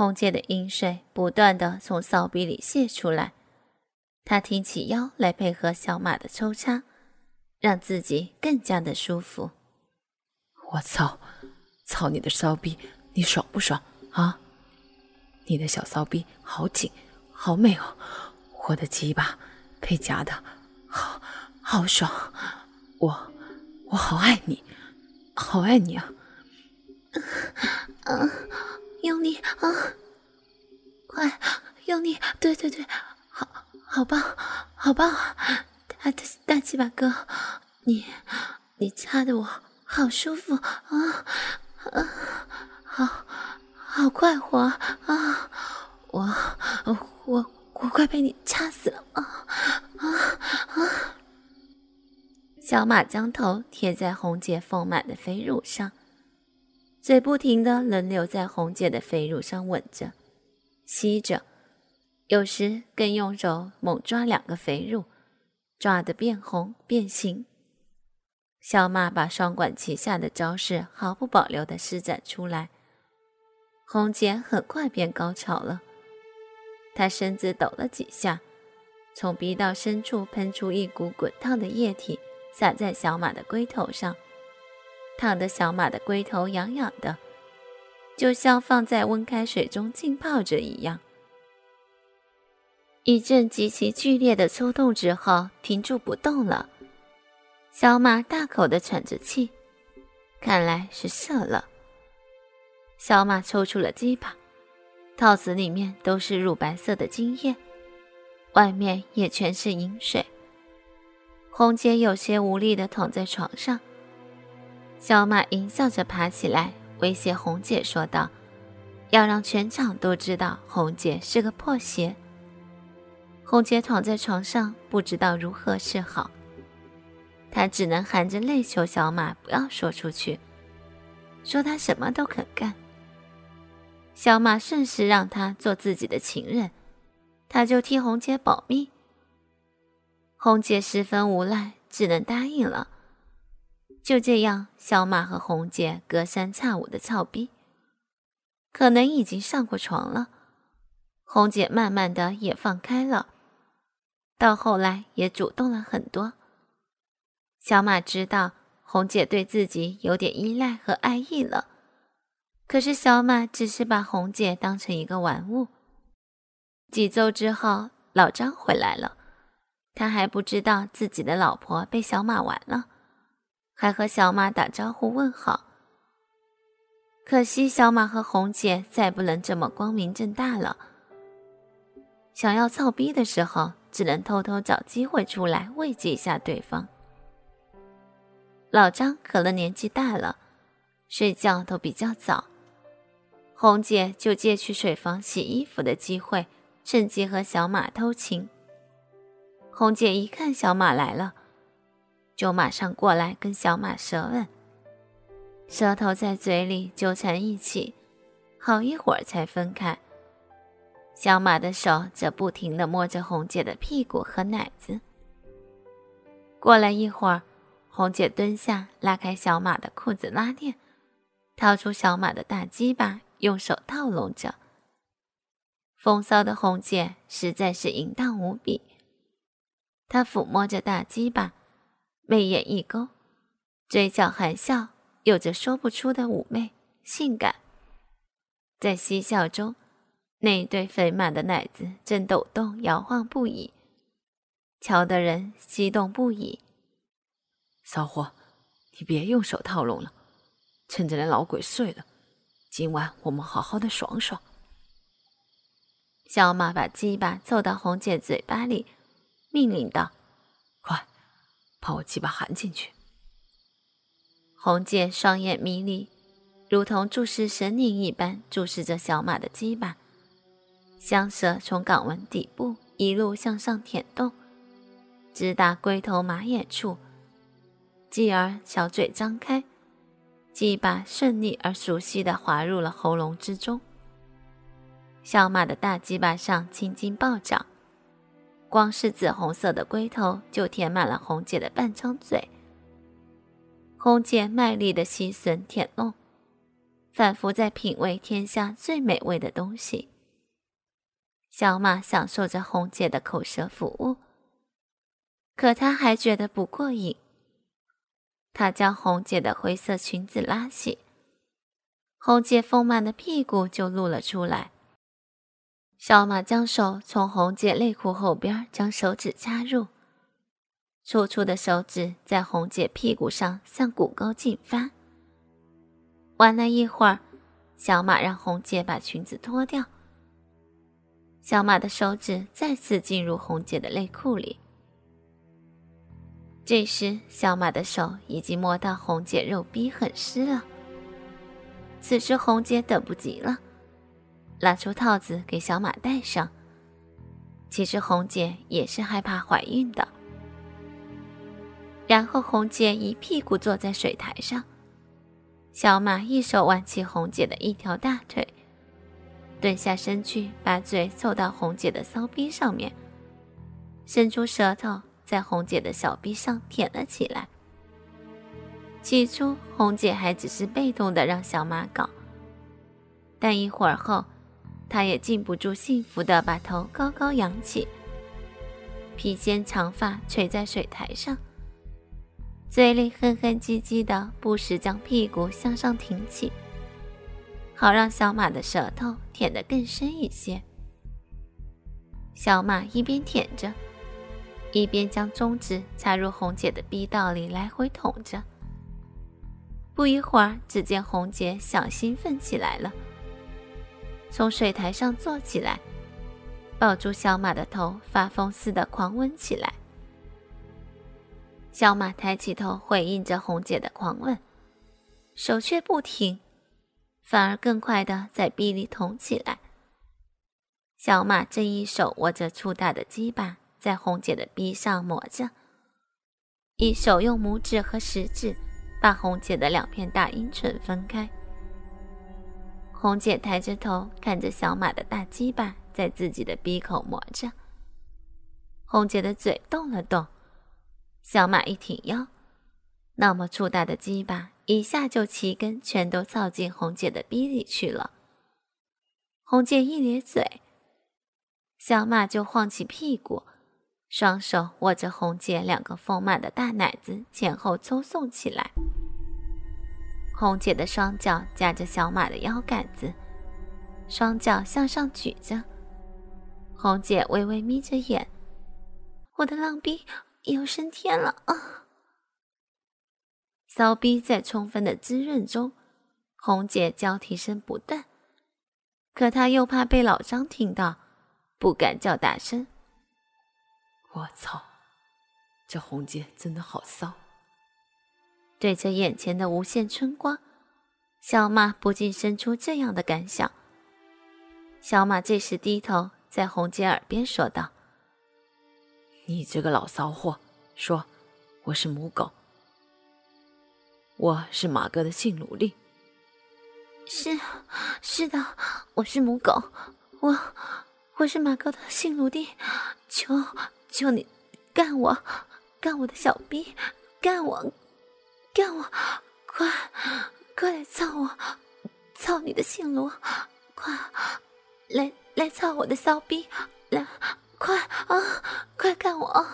红姐的阴水不断的从骚逼里泄出来，他挺起腰来配合小马的抽插，让自己更加的舒服。我操，操你的骚逼，你爽不爽啊？你的小骚逼好紧，好美哦！我的鸡巴被夹的好好爽，我我好爱你，好爱你啊！啊，用力啊！快，用力！对对对，好，好棒，好棒！大大大鸡巴哥，你你掐的我好舒服啊啊，好。好快活啊！我我我快被你掐死了啊啊啊！小马将头贴在红姐丰满的肥乳上，嘴不停的轮流在红姐的肥乳上吻着、吸着，有时更用手猛抓两个肥乳，抓得变红变形。小马把双管齐下的招式毫不保留的施展出来。红姐很快便高潮了，她身子抖了几下，从鼻道深处喷出一股滚烫的液体，洒在小马的龟头上，烫得小马的龟头痒痒的，就像放在温开水中浸泡着一样。一阵极其剧烈的抽动之后，停住不动了，小马大口的喘着气，看来是射了。小马抽出了鸡巴，套子里面都是乳白色的精液，外面也全是饮水。红姐有些无力地躺在床上，小马淫笑着爬起来，威胁红姐说道：“要让全场都知道红姐是个破鞋。”红姐躺在床上，不知道如何是好，她只能含着泪求小马不要说出去，说她什么都肯干。小马顺势让他做自己的情人，他就替红姐保密。红姐十分无奈，只能答应了。就这样，小马和红姐隔三差五的操逼，可能已经上过床了。红姐慢慢的也放开了，到后来也主动了很多。小马知道红姐对自己有点依赖和爱意了。可是小马只是把红姐当成一个玩物。几周之后，老张回来了，他还不知道自己的老婆被小马玩了，还和小马打招呼问好。可惜小马和红姐再不能这么光明正大了，想要操逼的时候，只能偷偷找机会出来慰藉一下对方。老张可能年纪大了，睡觉都比较早。红姐就借去水房洗衣服的机会，趁机和小马偷情。红姐一看小马来了，就马上过来跟小马舌吻，舌头在嘴里纠缠一起，好一会儿才分开。小马的手则不停地摸着红姐的屁股和奶子。过了一会儿，红姐蹲下拉开小马的裤子拉链，掏出小马的大鸡巴。用手套拢着，风骚的红姐实在是淫荡无比。她抚摸着大鸡巴，眉眼一勾，嘴角含笑，有着说不出的妩媚性感。在嬉笑中，那对肥满的奶子正抖动摇晃不已，瞧得人激动不已。骚货，你别用手套弄了，趁着那老鬼睡了。今晚我们好好的爽爽。小马把鸡巴凑到红姐嘴巴里，命令道：“快，把我鸡巴含进去。”红姐双眼迷离，如同注视神灵一般注视着小马的鸡巴，香舌从肛门底部一路向上舔动，直达龟头马眼处，继而小嘴张开。鸡巴顺利而熟悉地滑入了喉咙之中，小马的大鸡巴上青筋暴涨，光是紫红色的龟头就填满了红姐的半张嘴。红姐卖力的吸吮舔弄，仿佛在品味天下最美味的东西。小马享受着红姐的口舌服务，可他还觉得不过瘾。他将红姐的灰色裙子拉起，红姐丰满的屁股就露了出来。小马将手从红姐内裤后边将手指插入，粗粗的手指在红姐屁股上向骨沟进发。玩了一会儿，小马让红姐把裙子脱掉。小马的手指再次进入红姐的内裤里。这时，小马的手已经摸到红姐肉逼很湿了。此时，红姐等不及了，拿出套子给小马戴上。其实，红姐也是害怕怀孕的。然后，红姐一屁股坐在水台上。小马一手挽起红姐的一条大腿，蹲下身去，把嘴凑到红姐的骚逼上面，伸出舌头在红姐的小逼上舔了起来。起初，红姐还只是被动的让小马搞，但一会儿后，她也禁不住幸福的把头高高扬起，披肩长发垂在水台上。嘴里哼哼唧唧的，不时将屁股向上挺起，好让小马的舌头舔得更深一些。小马一边舔着，一边将中指插入红姐的逼道里来回捅着。不一会儿，只见红姐小兴奋起来了，从水台上坐起来，抱住小马的头，发疯似的狂吻起来。小马抬起头回应着红姐的狂吻，手却不停，反而更快的在逼里捅起来。小马正一手握着粗大的鸡巴，在红姐的逼上磨着，一手用拇指和食指把红姐的两片大阴唇分开。红姐抬着头看着小马的大鸡巴在自己的逼口磨着，红姐的嘴动了动。小马一挺腰，那么粗大的鸡巴一下就齐根全都操进红姐的逼里去了。红姐一咧嘴，小马就晃起屁股，双手握着红姐两个丰满的大奶子前后抽送起来。红姐的双脚夹着小马的腰杆子，双脚向上举着。红姐微微眯着眼，我的浪逼。又升天了啊！骚逼在充分的滋润中，红姐交替声不断，可她又怕被老张听到，不敢叫大声。我操，这红姐真的好骚！对着眼前的无限春光，小马不禁生出这样的感想。小马这时低头在红姐耳边说道。你这个老骚货，说我是母狗，我是马哥的性奴隶。是，是的，我是母狗，我我是马哥的性奴隶，求求你干我，干我的小逼，干我，干我，快快来操我，操你的性奴，快来来操我的骚逼，来。快啊！快干我！